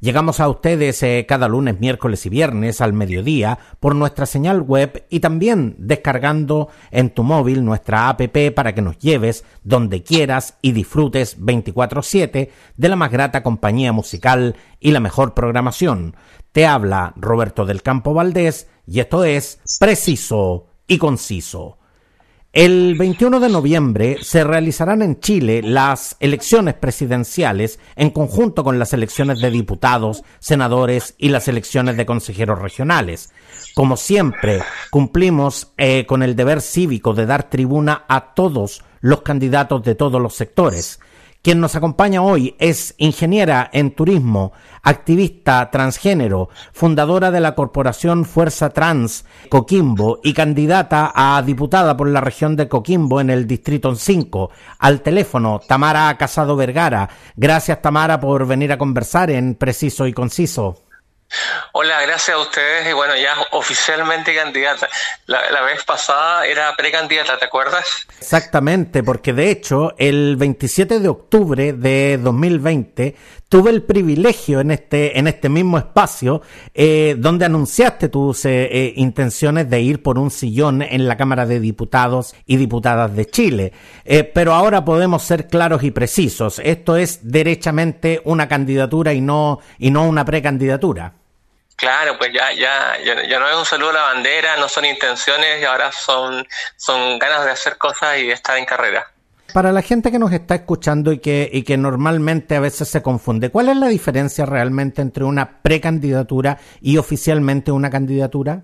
Llegamos a ustedes eh, cada lunes, miércoles y viernes al mediodía por nuestra señal web y también descargando en tu móvil nuestra app para que nos lleves donde quieras y disfrutes 24/7 de la más grata compañía musical y la mejor programación. Te habla Roberto del Campo Valdés y esto es Preciso y Conciso. El 21 de noviembre se realizarán en Chile las elecciones presidenciales en conjunto con las elecciones de diputados, senadores y las elecciones de consejeros regionales. Como siempre, cumplimos eh, con el deber cívico de dar tribuna a todos los candidatos de todos los sectores. Quien nos acompaña hoy es ingeniera en turismo, activista transgénero, fundadora de la corporación Fuerza Trans Coquimbo y candidata a diputada por la región de Coquimbo en el Distrito 5. Al teléfono, Tamara Casado Vergara. Gracias, Tamara, por venir a conversar en Preciso y Conciso. Hola, gracias a ustedes y bueno, ya oficialmente candidata. La, vez pasada era precandidata, ¿te acuerdas? Exactamente, porque de hecho el 27 de octubre de 2020 tuve el privilegio en este, en este mismo espacio eh, donde anunciaste tus eh, eh, intenciones de ir por un sillón en la Cámara de Diputados y Diputadas de Chile. pero ahora podemos ser claros y precisos. Esto es derechamente una candidatura y no, y no una precandidatura. Claro, pues ya, ya, ya, no es un saludo a la bandera, no son intenciones y ahora son, son ganas de hacer cosas y de estar en carrera. Para la gente que nos está escuchando y que, y que normalmente a veces se confunde, ¿cuál es la diferencia realmente entre una precandidatura y oficialmente una candidatura?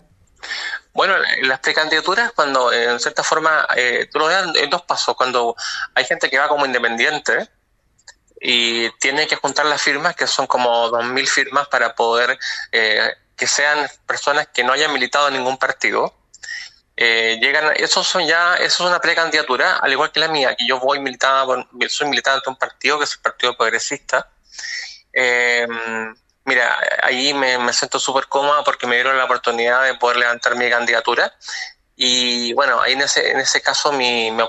Bueno, las precandidaturas, cuando en cierta forma, eh, tú lo ves en dos pasos, cuando hay gente que va como independiente, y tiene que juntar las firmas, que son como 2.000 firmas para poder eh, que sean personas que no hayan militado en ningún partido. Eh, llegan, esos son ya, eso es una precandidatura, al igual que la mía, que yo voy militada, soy militante de un partido que es el Partido Progresista. Eh, mira, ahí me, me siento súper cómoda porque me dieron la oportunidad de poder levantar mi candidatura. Y bueno, ahí en ese, en ese caso mi, mi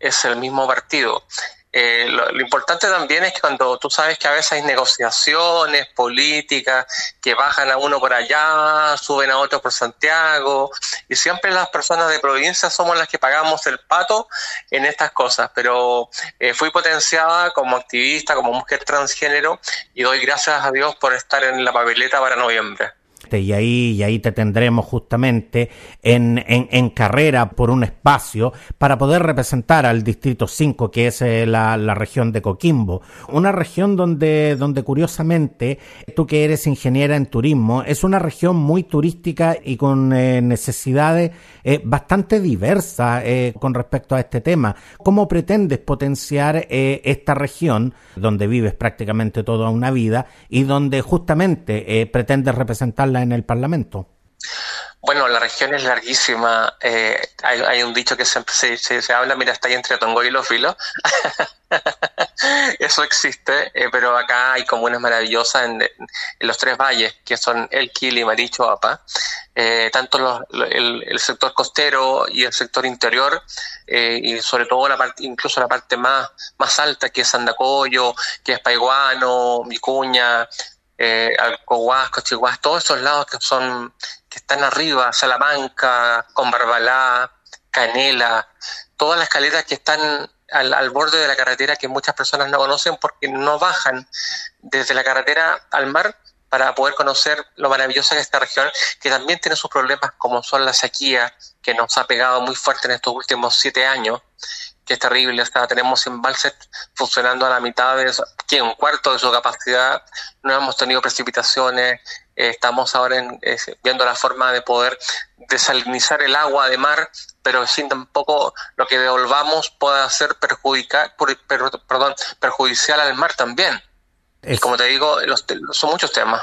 es el mismo partido. Eh, lo, importante también es que cuando tú sabes que a veces hay negociaciones políticas que bajan a uno por allá, suben a otro por Santiago, y siempre las personas de provincia somos las que pagamos el pato en estas cosas, pero eh, fui potenciada como activista, como mujer transgénero, y doy gracias a Dios por estar en la papeleta para noviembre y ahí, y ahí te tendremos justamente en, en, carrera por un espacio para poder representar al Distrito 5, que es eh, la, la, región de Coquimbo. Una región donde, donde curiosamente, tú que eres ingeniera en turismo, es una región muy turística y con eh, necesidades eh, bastante diversas con respecto a este tema. ¿Cómo pretendes potenciar esta región donde vives prácticamente toda una vida y donde justamente pretendes representarla en el Parlamento? Bueno, la región es larguísima. Eh, hay, un dicho que siempre se, habla, mira, está ahí entre Tongo y los filos. Eso existe, eh, pero acá hay comunas maravillosas en, los tres valles, que son El y Maricho, Apa. Eh, tanto el, sector costero y el sector interior, y sobre todo incluso la parte más, alta, que es Andacoyo, que es Paiguano, Vicuña, eh, Alcohuas, todos esos lados que son, que están arriba, Salamanca, Combarbalá, Canela, todas las caletas que están al, al, borde de la carretera que muchas personas no conocen porque no bajan desde la carretera al mar para poder conocer lo maravillosa que es esta región, que también tiene sus problemas como son la sequía, que nos ha pegado muy fuerte en estos últimos siete años, que es terrible. O tenemos embalses funcionando a la mitad de que un cuarto de su capacidad. No hemos tenido precipitaciones. Eh, estamos ahora en, viendo la forma de poder desalinizar el agua de mar, pero sin tampoco lo que devolvamos pueda ser perjudicar, perdón, perjudicial al mar también. Y como te digo, son muchos temas.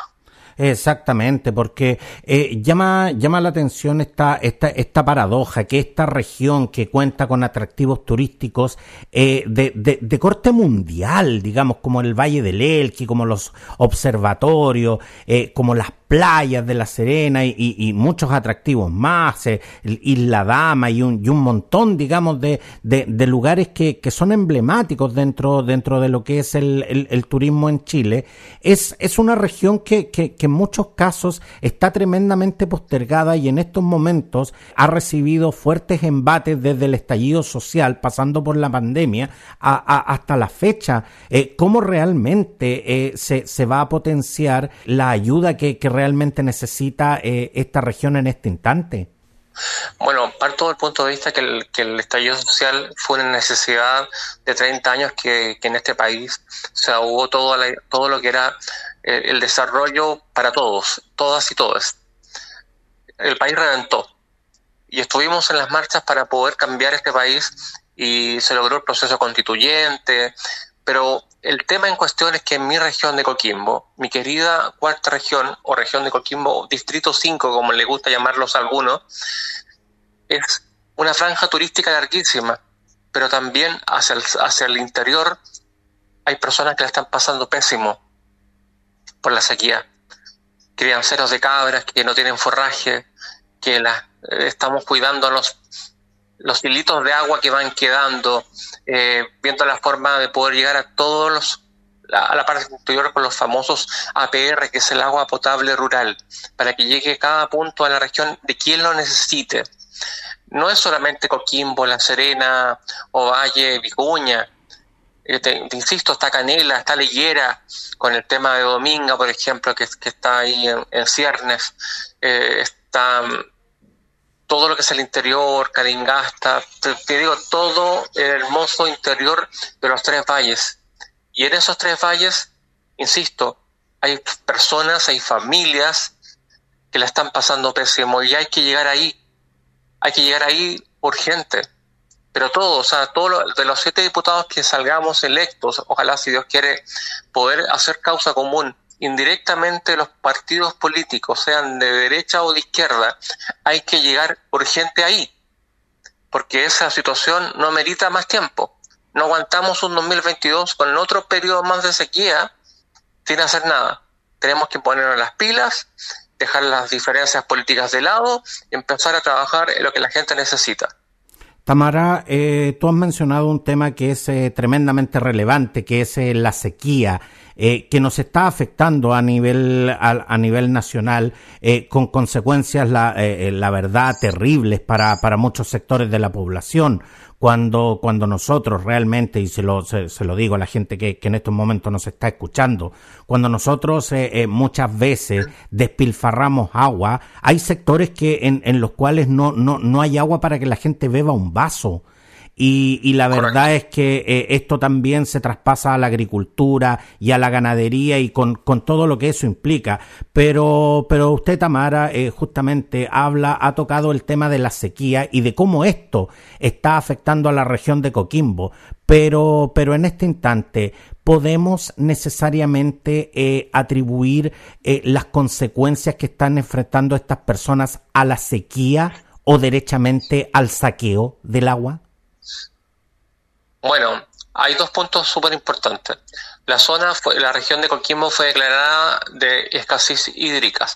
Exactamente, porque eh, llama, llama la atención esta, esta, esta paradoja, que esta región que cuenta con atractivos turísticos eh, de, de, corte mundial, digamos, como el Valle del Elqui, como los observatorios, eh, como las playas de La Serena y, muchos atractivos más, eh, Isla Dama y un, montón, digamos, de, lugares que, son emblemáticos dentro, dentro de lo que es el, turismo en Chile, es, es una región que, que, en muchos casos está tremendamente postergada y en estos momentos ha recibido fuertes embates desde el estallido social, pasando por la pandemia, hasta la fecha. Eh, ¿Cómo realmente eh, se, se, va a potenciar la ayuda que, que realmente necesita eh, esta región en este instante? Bueno, parto del punto de vista que el, que el estallido social fue una necesidad de 30 años que, que en este país se ahogó todo, todo lo que era eh, el desarrollo para todos, todas y todos. El país reventó y estuvimos en las marchas para poder cambiar este país y se logró el proceso constituyente, pero el tema en cuestión es que en mi región de Coquimbo, mi querida cuarta región, o región de Coquimbo, distrito 5, como le gusta llamarlos a algunos, es una franja turística larguísima, pero también hacia el, hacia el interior hay personas que la están pasando pésimo por la sequía. Crianceros de cabras que no tienen forraje, que las eh, estamos cuidando los hilitos de agua que van quedando, eh, viendo la forma de poder llegar a todos los a la parte interior con los famosos APR, que es el agua potable rural, para que llegue cada punto a la región de quien lo necesite. No es solamente Coquimbo, La Serena, Ovalle, Vicuña. Eh, te, insisto, está Canela, está Liguera, con el tema de Dominga, por ejemplo, que, está ahí en, Ciernes. Eh, está todo lo que es el interior, Caringasta, te, digo, todo el hermoso interior de los tres valles. Y en esos tres valles, insisto, hay personas, hay familias que la están pasando pésimo y hay que llegar ahí. Hay que llegar ahí urgente. Pero todos, o sea, todos de los siete diputados que salgamos electos, ojalá si Dios quiere poder hacer causa común indirectamente los partidos políticos, sean de derecha o de izquierda, hay que llegar urgente ahí, porque esa situación no merita más tiempo. No aguantamos un 2022 con otro periodo más de sequía sin hacer nada. Tenemos que ponernos las pilas, dejar las diferencias políticas de lado y empezar a trabajar en lo que la gente necesita. Tamara, eh, tú has mencionado un tema que es eh, tremendamente relevante, que es eh, la sequía. Eh, que nos está afectando a nivel, a, a nivel nacional, eh, con consecuencias, la, eh, la verdad, terribles para, para muchos sectores de la población. Cuando, cuando nosotros realmente, y se lo, se, lo digo a la gente que, que, en estos momentos nos está escuchando, cuando nosotros muchas veces despilfarramos agua, hay sectores que en, en los cuales no, no, no hay agua para que la gente beba un vaso. Y, y la verdad es que eh, esto también se traspasa a la agricultura y a la ganadería y con, con todo lo que eso implica. Pero, pero usted, Tamara, eh, justamente habla, ha tocado el tema de la sequía y de cómo esto está afectando a la región de Coquimbo. Pero, pero en este instante, podemos necesariamente eh, atribuir eh, las consecuencias que están enfrentando estas personas a la sequía o derechamente al saqueo del agua? Bueno, hay dos puntos súper importantes. La zona, fue, la región de Coquimbo fue declarada de escasez hídrica,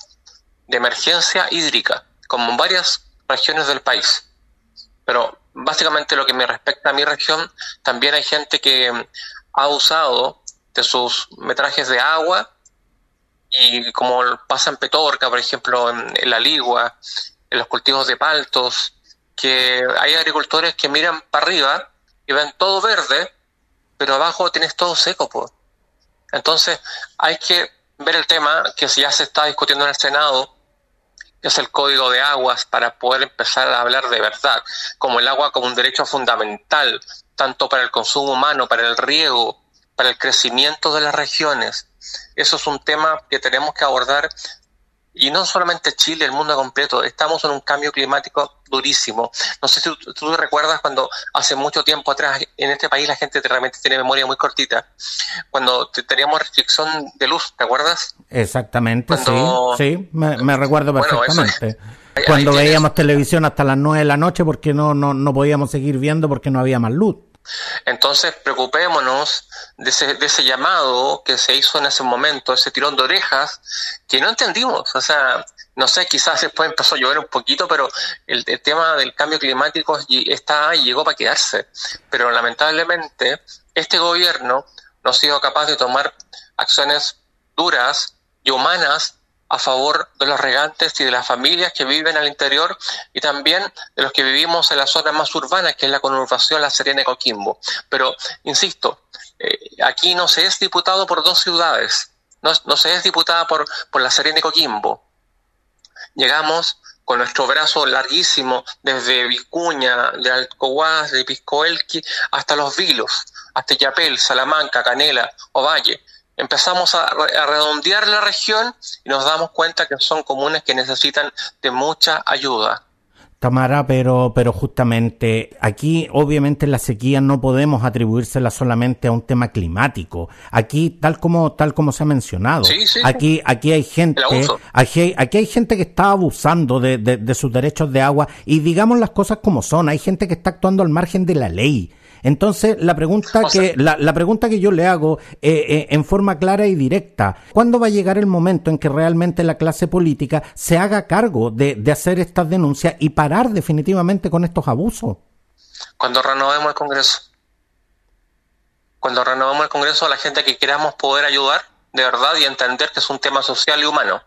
de emergencia hídrica, como en varias regiones del país. Pero básicamente lo que me respecta a mi región, también hay gente que ha usado de sus metrajes de agua y como pasa en Petorca, por ejemplo, en, en la Ligua, en los cultivos de paltos, que hay agricultores que miran para arriba y ven todo verde, pero abajo tienes todo seco. Entonces hay que ver el tema que ya se está discutiendo en el Senado, que es el código de aguas, para poder empezar a hablar de verdad, como el agua como un derecho fundamental, tanto para el consumo humano, para el riego, para el crecimiento de las regiones. Eso es un tema que tenemos que abordar y no solamente Chile, el mundo completo. Estamos en un cambio climático durísimo. No sé si tú, tú recuerdas cuando hace mucho tiempo atrás en este país la gente realmente tiene memoria muy cortita, cuando teníamos restricción de luz, ¿te acuerdas? Exactamente, sí, sí, me, recuerdo perfectamente. cuando veíamos televisión hasta las 9 de la noche porque no, no, no podíamos seguir viendo porque no había más luz. Entonces, preocupémonos de ese, de ese llamado que se hizo en ese momento, ese tirón de orejas, que no entendimos. O sea, no sé, quizás después empezó a llover un poquito, pero el, tema del cambio climático está y llegó para quedarse. Pero lamentablemente, este gobierno no ha sido capaz de tomar acciones duras y humanas a favor de los regantes y de las familias que viven al interior y también de los que vivimos en la zona más urbana, que es la conurbación La Serena y Coquimbo. Pero, insisto, eh, aquí no se es diputado por dos ciudades, no, no se es diputada por, por La Serena y Coquimbo. Llegamos con nuestro brazo larguísimo desde Vicuña, de Alcohuas, de Piscoelqui, hasta Los Vilos, hasta Yapel, Salamanca, Canela, Ovalle empezamos a, redondear la región y nos damos cuenta que son comunes que necesitan de mucha ayuda. Tamara, pero, pero justamente aquí obviamente la sequía no podemos atribuírsela solamente a un tema climático. Aquí, tal como, tal como se ha mencionado, aquí, aquí hay gente, aquí aquí hay gente que está abusando de, de, de sus derechos de agua y digamos las cosas como son, hay gente que está actuando al margen de la ley. Entonces, la pregunta, que, la, pregunta que yo le hago eh, eh, en forma clara y directa, ¿cuándo va a llegar el momento en que realmente la clase política se haga cargo de, de hacer estas denuncias y parar definitivamente con estos abusos? Cuando renovemos el Congreso. Cuando renovemos el Congreso, a la gente que queramos poder ayudar de verdad y entender que es un tema social y humano.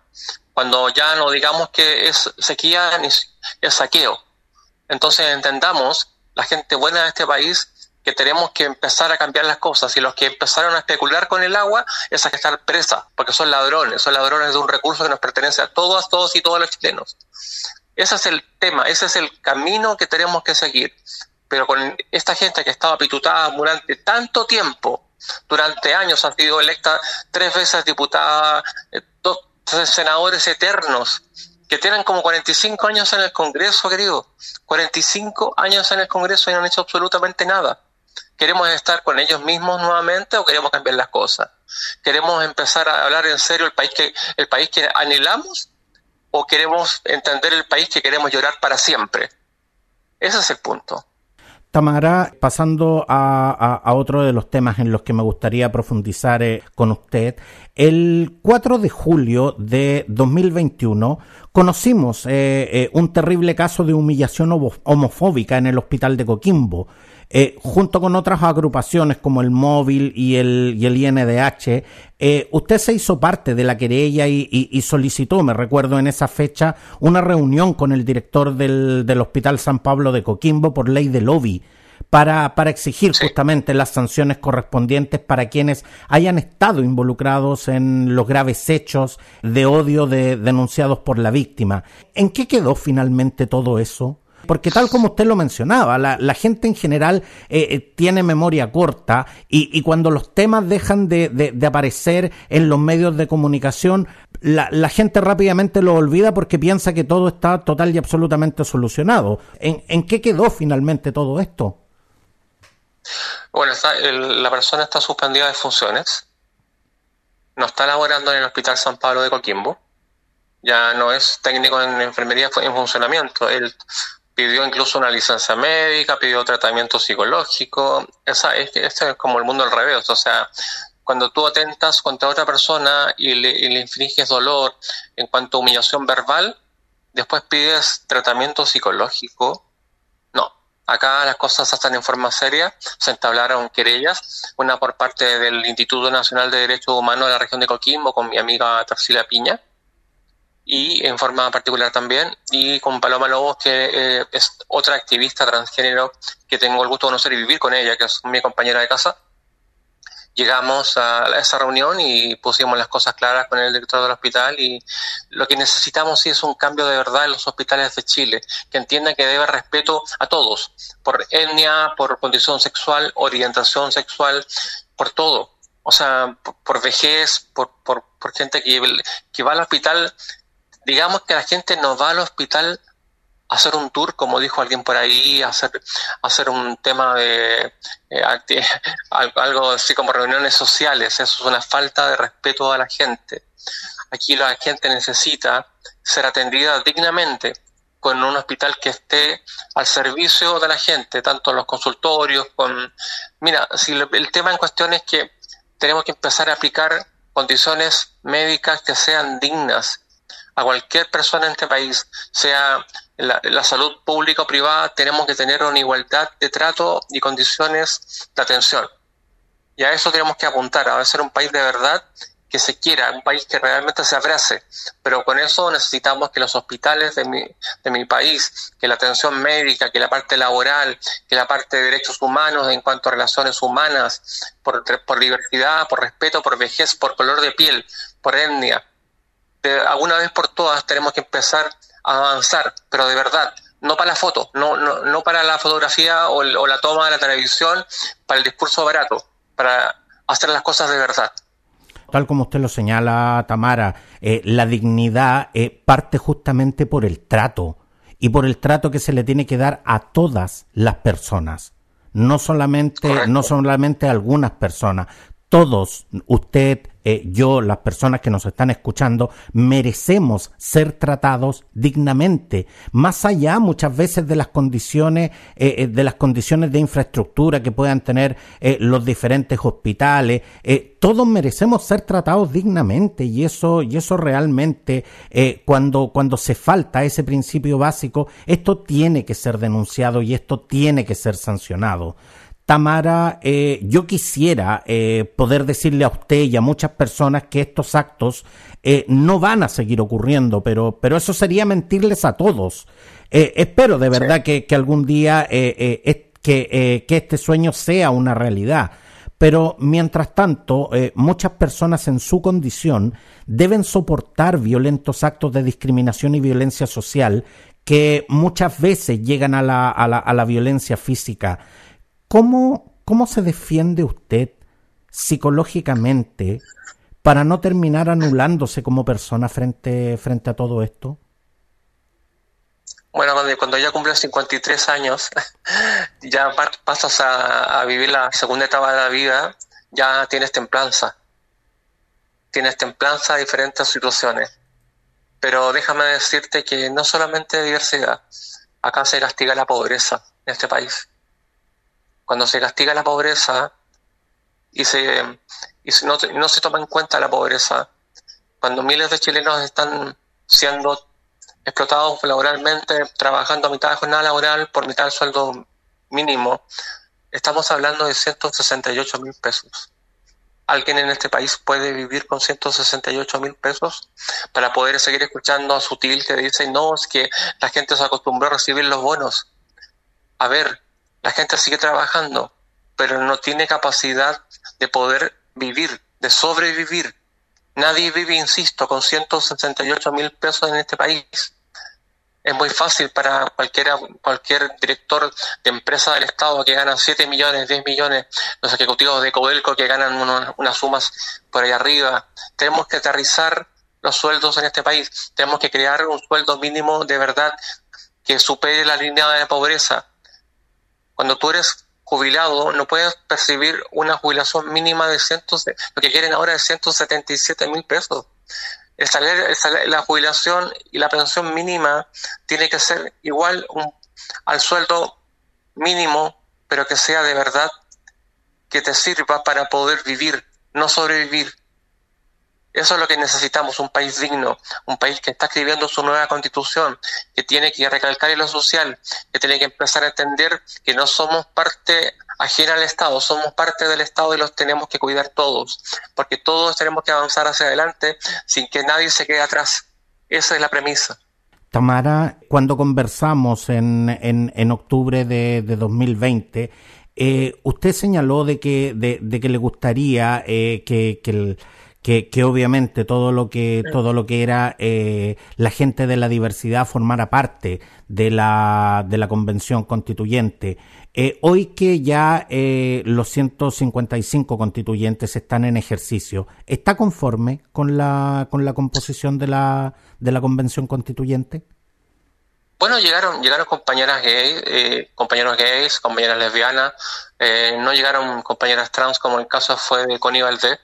Cuando ya no digamos que es sequía ni es saqueo. Entonces entendamos, la gente buena de este país, que tenemos que empezar a cambiar las cosas y los que empezaron a especular con el agua es a que estar presa, porque son ladrones, son ladrones de un recurso que nos pertenece a todos, todos y todos los chilenos. Ese es el tema, ese es el camino que tenemos que seguir. Pero con esta gente que estaba pitutada durante tanto tiempo, durante años ha sido electa tres veces diputada, eh, dos senadores eternos, que tienen como 45 años en el Congreso, querido. 45 años en el Congreso y no han hecho absolutamente nada. ¿Queremos estar con ellos mismos nuevamente o queremos cambiar las cosas? ¿Queremos empezar a hablar en serio el país que, el país que anhelamos o queremos entender el país que queremos llorar para siempre? Ese es el punto. Tamara, pasando a, otro de los temas en los que me gustaría profundizar eh, con usted, el 4 de julio de 2021 conocimos eh, eh, un terrible caso de humillación homofóbica en el hospital de Coquimbo. Eh, junto con otras agrupaciones como el Móvil y el, y el INDH, eh, usted se hizo parte de la querella y, solicitó, me recuerdo en esa fecha, una reunión con el director del, del Hospital San Pablo de Coquimbo por ley de lobby. Para, para, exigir justamente las sanciones correspondientes para quienes hayan estado involucrados en los graves hechos de odio de, denunciados por la víctima. ¿En qué quedó finalmente todo eso? Porque tal como usted lo mencionaba, la, gente en general eh, eh, tiene memoria corta y, cuando los temas dejan de, aparecer en los medios de comunicación, la, gente rápidamente lo olvida porque piensa que todo está total y absolutamente solucionado. ¿En, qué quedó finalmente todo esto? Bueno, la persona está suspendida de funciones, no está laborando en el Hospital San Pablo de Coquimbo, ya no es técnico en enfermería en funcionamiento, pidió incluso una licencia médica, pidió tratamiento psicológico. Esa, este, es como el mundo al revés. O sea, cuando tú atentas contra otra persona y le, infringes dolor en cuanto a humillación verbal, después pides tratamiento psicológico. No, acá las cosas están en forma seria. Se entablaron querellas, una por parte del Instituto Nacional de Derechos Humanos de la región de Coquimbo con mi amiga Tarsila Piña y en forma particular también, y con Paloma Lobos, que eh, es otra activista transgénero que tengo el gusto de conocer y vivir con ella, que es mi compañera de casa. Llegamos a esa reunión y pusimos las cosas claras con el director del hospital y lo que necesitamos sí es un cambio de verdad en los hospitales de Chile, que entienda que debe respeto a todos, por etnia, por condición sexual, orientación sexual, por todo. O sea, por, vejez, por, por, por gente que, que va al hospital digamos que la gente no va al hospital hacer un tour, como dijo alguien por ahí, hacer, hacer un tema de eh, algo así como reuniones sociales. Eso es una falta de respeto a la gente. Aquí la gente necesita ser atendida dignamente con un hospital que esté al servicio de la gente, tanto los consultorios, con... Mira, si el tema en cuestión es que tenemos que empezar a aplicar condiciones médicas que sean dignas a cualquier persona en este país, sea la, salud pública o privada, tenemos que tener una igualdad de trato y condiciones de atención. Y a eso tenemos que apuntar, a ser un país de verdad que se quiera, un país que realmente se abrace. Pero con eso necesitamos que los hospitales de mi, de mi país, que la atención médica, que la parte laboral, que la parte de derechos humanos en cuanto a relaciones humanas, por, por diversidad, por respeto, por vejez, por color de piel, por etnia, de alguna vez por todas tenemos que empezar a avanzar, pero de verdad, no para la foto, no, no, no para la fotografía o, o la toma de la televisión, para el discurso barato, para hacer las cosas de verdad. Tal como usted lo señala, Tamara, eh, la dignidad eh, parte justamente por el trato y por el trato que se le tiene que dar a todas las personas, no solamente, no solamente a algunas personas. Todos, usted, eh, yo, las personas que nos están escuchando, merecemos ser tratados dignamente, más allá muchas veces de las condiciones, eh, eh, de las condiciones de infraestructura que puedan tener los diferentes hospitales. todos merecemos ser tratados dignamente y eso, y eso realmente, cuando, cuando se falta ese principio básico, esto tiene que ser denunciado y esto tiene que ser sancionado. Tamara, eh, yo quisiera eh, poder decirle a usted y a muchas personas que estos actos eh, no van a seguir ocurriendo, pero, pero eso sería mentirles a todos. espero de verdad que, algún día que, que, este sueño sea una realidad. Pero mientras tanto, muchas personas en su condición deben soportar violentos actos de discriminación y violencia social que muchas veces llegan a la, a la, a la violencia física. ¿Cómo, cómo se defiende usted psicológicamente para no terminar anulándose como persona frente, frente a todo esto? Bueno, cuando, ya cumples 53 años, ya pasas a, a, vivir la segunda etapa de la vida, ya tienes templanza. Tienes templanza a diferentes situaciones. Pero déjame decirte que no solamente diversidad, acá se castiga la pobreza en este país cuando se castiga la pobreza y, se, y no, no se toma en cuenta la pobreza, cuando miles de chilenos están siendo explotados laboralmente, trabajando a mitad de jornada laboral por mitad del sueldo mínimo, estamos hablando de 168 mil pesos. ¿Alguien en este país puede vivir con 168 mil pesos para poder seguir escuchando a Sutil que dice, no, es que la gente se acostumbró a recibir los bonos? A ver, la gente sigue trabajando, pero no tiene capacidad de poder vivir, de sobrevivir. Nadie vive, insisto, con 168 mil pesos en este país. Es muy fácil para cualquiera, cualquier director de empresa del Estado que gana 7 millones, 10 millones, los ejecutivos de Codelco que ganan unas sumas por ahí arriba. Tenemos que aterrizar los sueldos en este país. Tenemos que crear un sueldo mínimo de verdad que supere la línea de pobreza cuando tú eres jubilado, no puedes percibir una jubilación mínima de cientos, de, lo que quieren ahora es 177 mil pesos. El salario, la jubilación y la pensión mínima tiene que ser igual al sueldo mínimo, pero que sea de verdad que te sirva para poder vivir, no sobrevivir. Eso es lo que necesitamos, un país digno, un país que está escribiendo su nueva constitución, que tiene que recalcar en lo social, que tiene que empezar a entender que no somos parte ajena al Estado, somos parte del Estado y los tenemos que cuidar todos, porque todos tenemos que avanzar hacia adelante sin que nadie se quede atrás. Esa es la premisa. Tamara, cuando conversamos en, en, octubre de, de 2020, eh, usted señaló de que, de, que le gustaría eh, que, que el que, obviamente todo lo que todo lo que era eh, la gente de la diversidad formara parte de la de la convención constituyente. Eh, hoy que ya eh, los 155 constituyentes están en ejercicio está conforme con la con la composición de la de la convención constituyente Bueno, llegaron, llegaron compañeras gays, eh, compañeros gays, compañeras lesbianas, eh, no llegaron compañeras trans como el caso fue de Connie Valdés.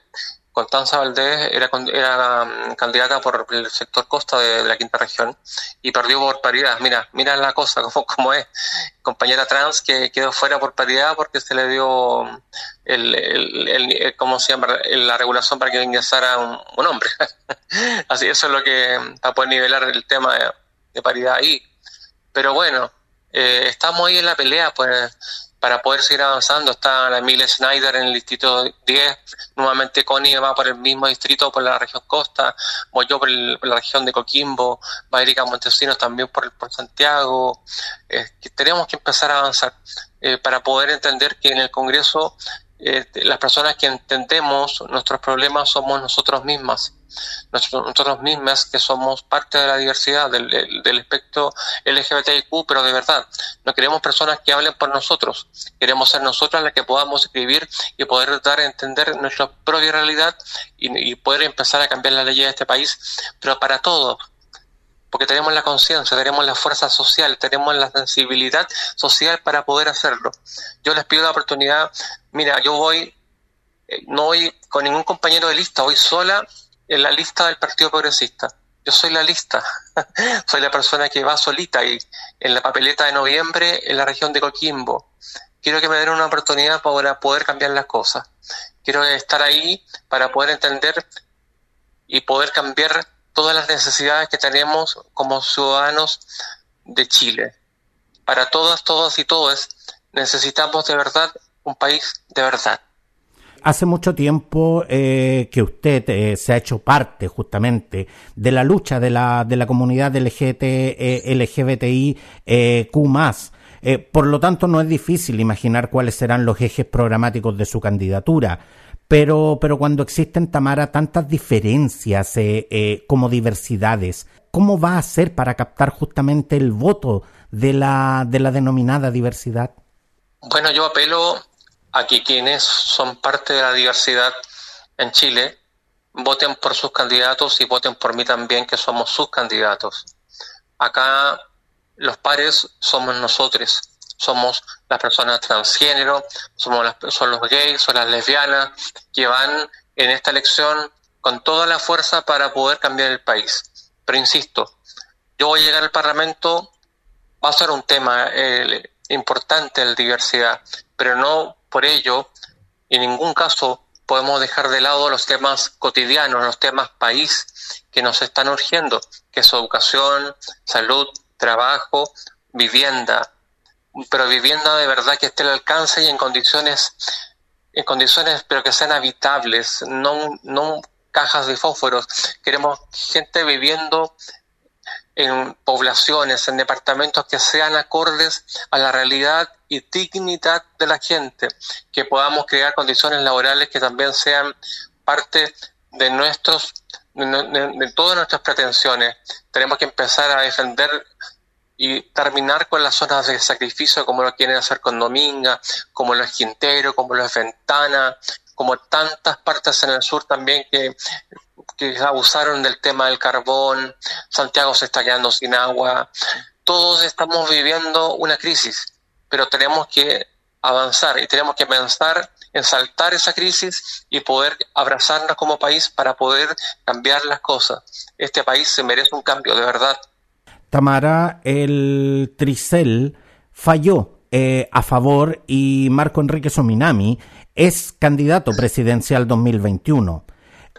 Constanza Valdés era, era mm, candidata por el sector costa de, la quinta región y perdió por paridad. Mira, mira la cosa como, es. Compañera trans que quedó fuera por paridad porque se le dio el, el, el, ¿cómo se llama? la regulación para que ingresara un, hombre. Así, eso es lo que, para poder nivelar el tema de paridad ahí. Pero bueno, eh, estamos ahí en la pelea pues para poder seguir avanzando. Está la Emilia Schneider en el distrito 10, nuevamente Connie va por el mismo distrito, por la región Costa, voy yo por, la región de Coquimbo, va Erika Montesinos también por, por Santiago. Eh, tenemos que empezar a avanzar eh, para poder entender que en el Congreso las personas que entendemos nuestros problemas somos nosotros mismas nosotros, mismas que somos parte de la diversidad del, del, espectro LGBTIQ, pero de verdad, no queremos personas que hablen por nosotros, queremos ser nosotras las que podamos escribir y poder dar a entender nuestra propia realidad y, poder empezar a cambiar la ley de este país, pero para todos, porque tenemos la conciencia, tenemos la fuerza social, tenemos la sensibilidad social para poder hacerlo. Yo les pido la oportunidad, mira, yo voy, eh, no voy con ningún compañero de lista, voy sola en la lista del Partido Progresista. Yo soy la lista, soy la persona que va solita y en la papeleta de noviembre en la región de Coquimbo. Quiero que me den una oportunidad para poder cambiar las cosas. Quiero estar ahí para poder entender y poder cambiar todas las necesidades que tenemos como ciudadanos de Chile. Para todas, todos y todas necesitamos de verdad un país de verdad hace mucho tiempo eh, que usted eh, se ha hecho parte justamente de la lucha de la, de la comunidad LGBT, eh, LGBTI Q+. por lo tanto, no es difícil imaginar cuáles serán los ejes programáticos de su candidatura. Pero, pero cuando existen, Tamara, tantas diferencias como diversidades, ¿cómo va a ser para captar justamente el voto de la, de la denominada diversidad? Bueno, yo apelo a que quienes son parte de la diversidad en Chile voten por sus candidatos y voten por mí también, que somos sus candidatos. Acá los pares somos nosotros, somos las personas transgénero, somos las, son los gays, son las lesbianas, que van en esta elección con toda la fuerza para poder cambiar el país. Pero insisto, yo voy a llegar al Parlamento, va a ser un tema eh, importante la diversidad, pero no por ello, en ningún caso podemos dejar de lado los temas cotidianos, los temas país que nos están urgiendo, que es educación, salud, trabajo, vivienda, pero vivienda de verdad que esté al alcance y en condiciones, en condiciones pero que sean habitables, no, no cajas de fósforos. Queremos gente viviendo en poblaciones, en departamentos que sean acordes a la realidad y dignidad de la gente, que podamos crear condiciones laborales que también sean parte de nuestros de, todas nuestras pretensiones. Tenemos que empezar a defender y terminar con las zonas de sacrificio como lo quieren hacer con Dominga, como los Quintero, como los Ventana, como tantas partes en el sur también que que abusaron del tema del carbón, Santiago se está quedando sin agua, todos estamos viviendo una crisis, pero tenemos que avanzar y tenemos que pensar en saltar esa crisis y poder abrazarnos como país para poder cambiar las cosas. Este país se merece un cambio, de verdad. Tamara, el Tricel falló eh, a favor y Marco Enrique Sominami es candidato presidencial 2021.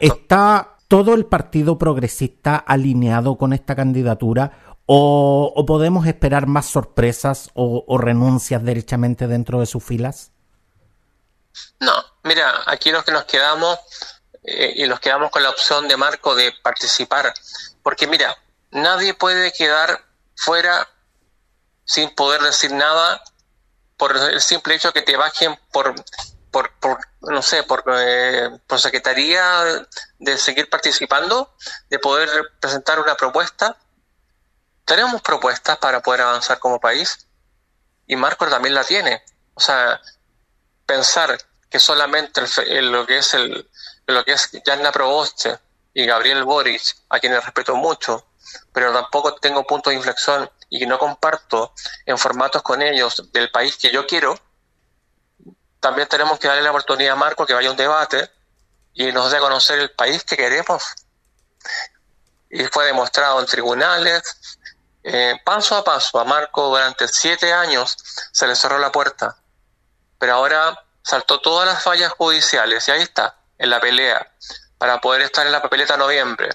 Está todo el Partido Progresista alineado con esta candidatura o, podemos esperar más sorpresas o, renuncias derechamente dentro de sus filas? No, mira, aquí los que nos quedamos eh, y los quedamos con la opción de Marco de participar, porque mira, nadie puede quedar fuera sin poder decir nada por el simple hecho que te bajen por por, por no sé, por, eh, por secretaría de seguir participando, de poder presentar una propuesta. Tenemos propuestas para poder avanzar como país y Marcos también la tiene. O sea, pensar que solamente lo que es el lo que es Proboste y Gabriel Boric, a quienes respeto mucho, pero tampoco tengo punto de inflexión y no comparto en formatos con ellos del país que yo quiero, también tenemos que darle la oportunidad a Marco que vaya a un debate y nos dé a conocer el país que queremos. Y fue demostrado en tribunales, eh, paso a paso, a Marco durante siete años se le cerró la puerta, pero ahora saltó todas las fallas judiciales y ahí está, en la pelea, para poder estar en la papeleta noviembre.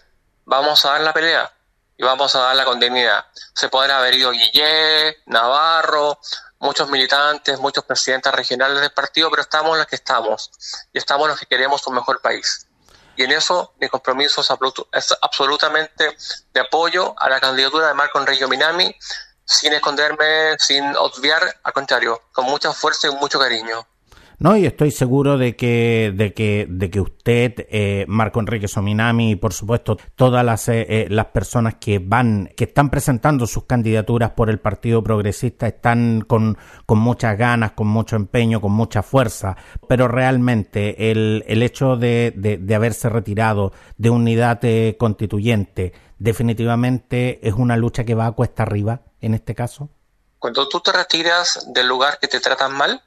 Vamos a dar la pelea y vamos a dar la continuidad. Se podrá haber ido Guillé, Navarro, muchos militantes, muchos presidentes regionales del partido, pero estamos los que estamos y estamos los que queremos un mejor país. Y en eso mi compromiso es, absolutamente de apoyo a la candidatura de Marco Enrique Minami, sin esconderme, sin obviar, al contrario, con mucha fuerza y mucho cariño. No, y estoy seguro de que, de que, de que usted, eh, Marco Enrique Sominami y por supuesto todas las, eh, eh, las personas que van, que están presentando sus candidaturas por el Partido Progresista están con, con muchas ganas, con mucho empeño, con mucha fuerza, pero realmente el, el hecho de, de, de haberse retirado de unidad constituyente definitivamente es una lucha que va a cuesta arriba en este caso. Cuando tú te retiras del lugar que te tratan mal,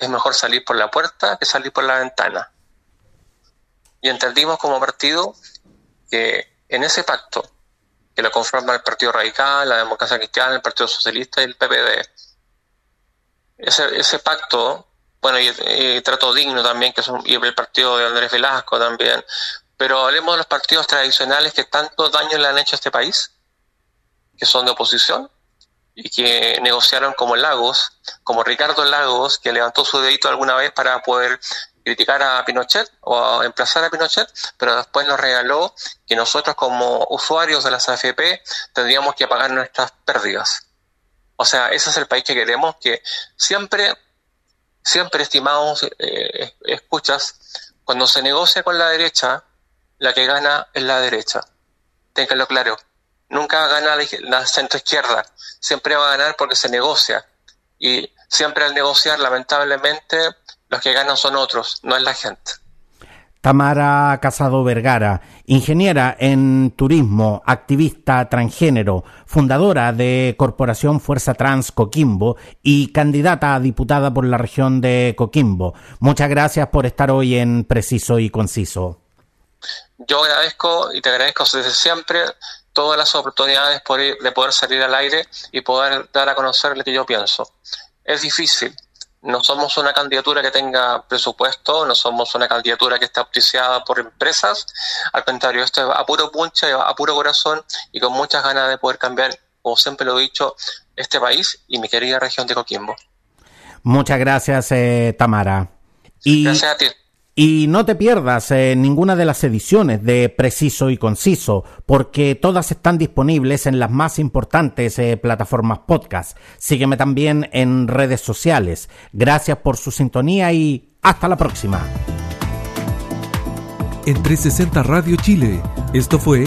es mejor salir por la puerta que salir por la ventana. Y entendimos como partido que en ese pacto, que lo conforma el Partido Radical, la Democracia Cristiana, el Partido Socialista y el PPD, ese, ese pacto, bueno, y, trato digno también, que es y el partido de Andrés Velasco también, pero hablemos de los partidos tradicionales que tanto daño le han hecho a este país, que son de oposición, y que negociaron como Lagos, como Ricardo Lagos, que levantó su dedito alguna vez para poder criticar a Pinochet o emplazar a Pinochet, pero después nos regaló que nosotros como usuarios de las AFP tendríamos que pagar nuestras pérdidas. O sea, ese es el país que queremos, que siempre, siempre, estimados eh, escuchas, cuando se negocia con la derecha, la que gana es la derecha. Ténganlo claro nunca gana la, centro izquierda, siempre va a ganar porque se negocia. Y siempre al negociar, lamentablemente, los que ganan son otros, no es la gente. Tamara Casado Vergara, ingeniera en turismo, activista transgénero, fundadora de Corporación Fuerza Trans Coquimbo y candidata a diputada por la región de Coquimbo. Muchas gracias por estar hoy en Preciso y Conciso. Yo agradezco y te agradezco desde siempre todas las oportunidades de poder salir al aire y poder dar a conocer lo que yo pienso. Es difícil. No somos una candidatura que tenga presupuesto, no somos una candidatura que esté auspiciada por empresas. Al contrario, esto es a puro puncha, a puro corazón y con muchas ganas de poder cambiar, como siempre lo he dicho, este país y mi querida región de Coquimbo. Muchas gracias, eh, Tamara. gracias a ti. Y no te pierdas eh, ninguna de las ediciones de Preciso y Conciso, porque todas están disponibles en las más importantes eh, plataformas podcast. Sígueme también en redes sociales. Gracias por su sintonía y hasta la próxima. En 360 Radio Chile, esto fue